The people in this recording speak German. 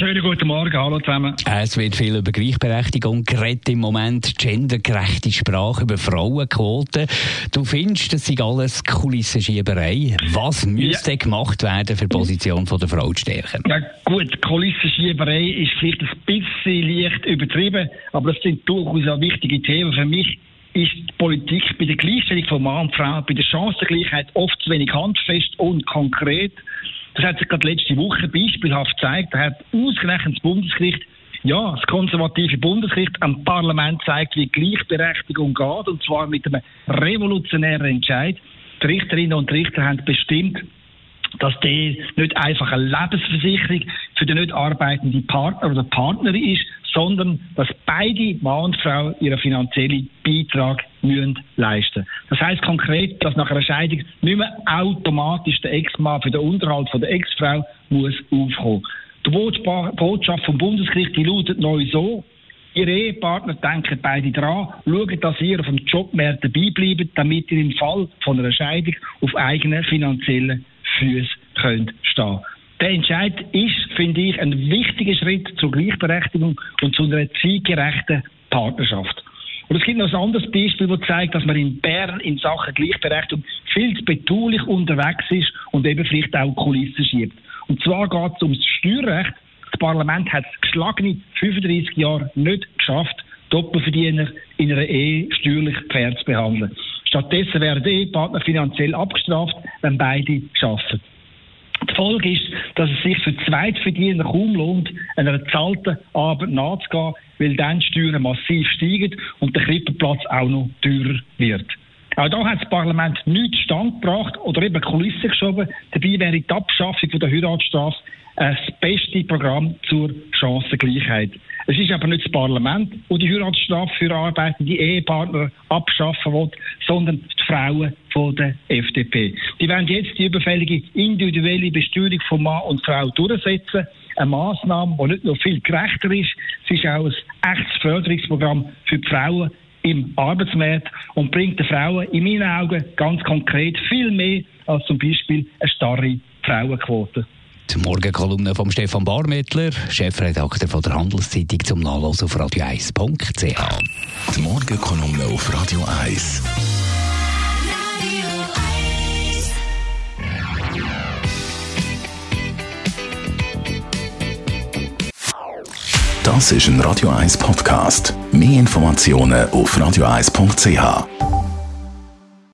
Schönen guten Morgen, hallo zusammen. Es wird viel über Gleichberechtigung geredet im Moment, gendergerechte Sprache, über Frauenquoten. Du findest, das sei alles Kulissenschieberei. Was müsste ja. gemacht werden, für die Position der Frau zu stärken? Ja gut, Kulissenschieberei ist vielleicht ein bisschen leicht übertrieben, aber das sind durchaus auch wichtige Themen für mich ist die Politik bei der Gleichstellung von Mann und Frau, bei der Chancengleichheit oft zu wenig handfest und konkret. Das hat sich gerade letzte Woche beispielhaft gezeigt. Da hat ausgerechnet das Bundesgericht, ja, das konservative Bundesgericht am Parlament zeigt, wie Gleichberechtigung geht, und zwar mit einem revolutionären Entscheid. Die Richterinnen und Richter haben bestimmt, dass die nicht einfach eine Lebensversicherung für den nicht arbeitenden Partner oder Partnerin ist, sondern dass beide Mann und Frau ihren finanziellen Beitrag müssen leisten. Das heißt konkret, dass nach einer Scheidung nicht mehr automatisch der Ex-Mann für den Unterhalt von der Ex-Frau muss aufkommen. Die Botschaft vom Bundesgericht die lautet neu so, Ihre Ehepartner denken beide dran, schauen, dass ihr auf dem Jobmarkt dabei bleibt, damit ihr im Fall von einer Scheidung auf eigenen finanziellen Füßen könnt stehen. Der Entscheid ist, finde ich, ein wichtiger Schritt zur Gleichberechtigung und zu einer zeitgerechten Partnerschaft. Und es gibt noch ein anderes Beispiel, das zeigt, dass man in Bern in Sachen Gleichberechtigung viel zu betulich unterwegs ist und eben vielleicht auch Kulissen schiebt. Und zwar geht es ums Steuerrecht. Das Parlament hat es geschlagene 35 Jahre nicht geschafft, Doppelverdiener in einer Ehe steuerlich fair zu behandeln. Stattdessen werden Ehepartner finanziell abgestraft, wenn beide arbeiten. Die Folge ist, dass es sich für Zweitverdiener kaum lohnt, einer bezahlten Arbeit nachzugehen, weil dann die Steuern massiv steigen und der Krippenplatz auch noch teurer wird. Auch da hat das Parlament nichts stand gebracht oder eben Kulissen geschoben. Dabei wäre die Abschaffung der Heiratsstrafe das beste Programm zur Chancengleichheit. Es ist aber nicht das Parlament, das die Heiratsstrafe für arbeitende Ehepartner abschaffen will, sondern die Frauen von der FDP. Die werden jetzt die überfällige individuelle Besteuerung von Mann und Frau durchsetzen. Eine Maßnahme, die nicht nur viel gerechter ist, es ist auch ein echtes Förderungsprogramm für die Frauen im Arbeitsmarkt und bringt den Frauen in meinen Augen ganz konkret viel mehr als zum Beispiel eine starre Frauenquote. Die Morgenkolumne von Stefan Barmettler, Chefredakteur von der Handelszeitung zum Nachlesen auf radio1.ch. Die Morgenkolumne auf Radio 1. Das ist ein Radio 1 Podcast. Mehr Informationen auf radio1.ch.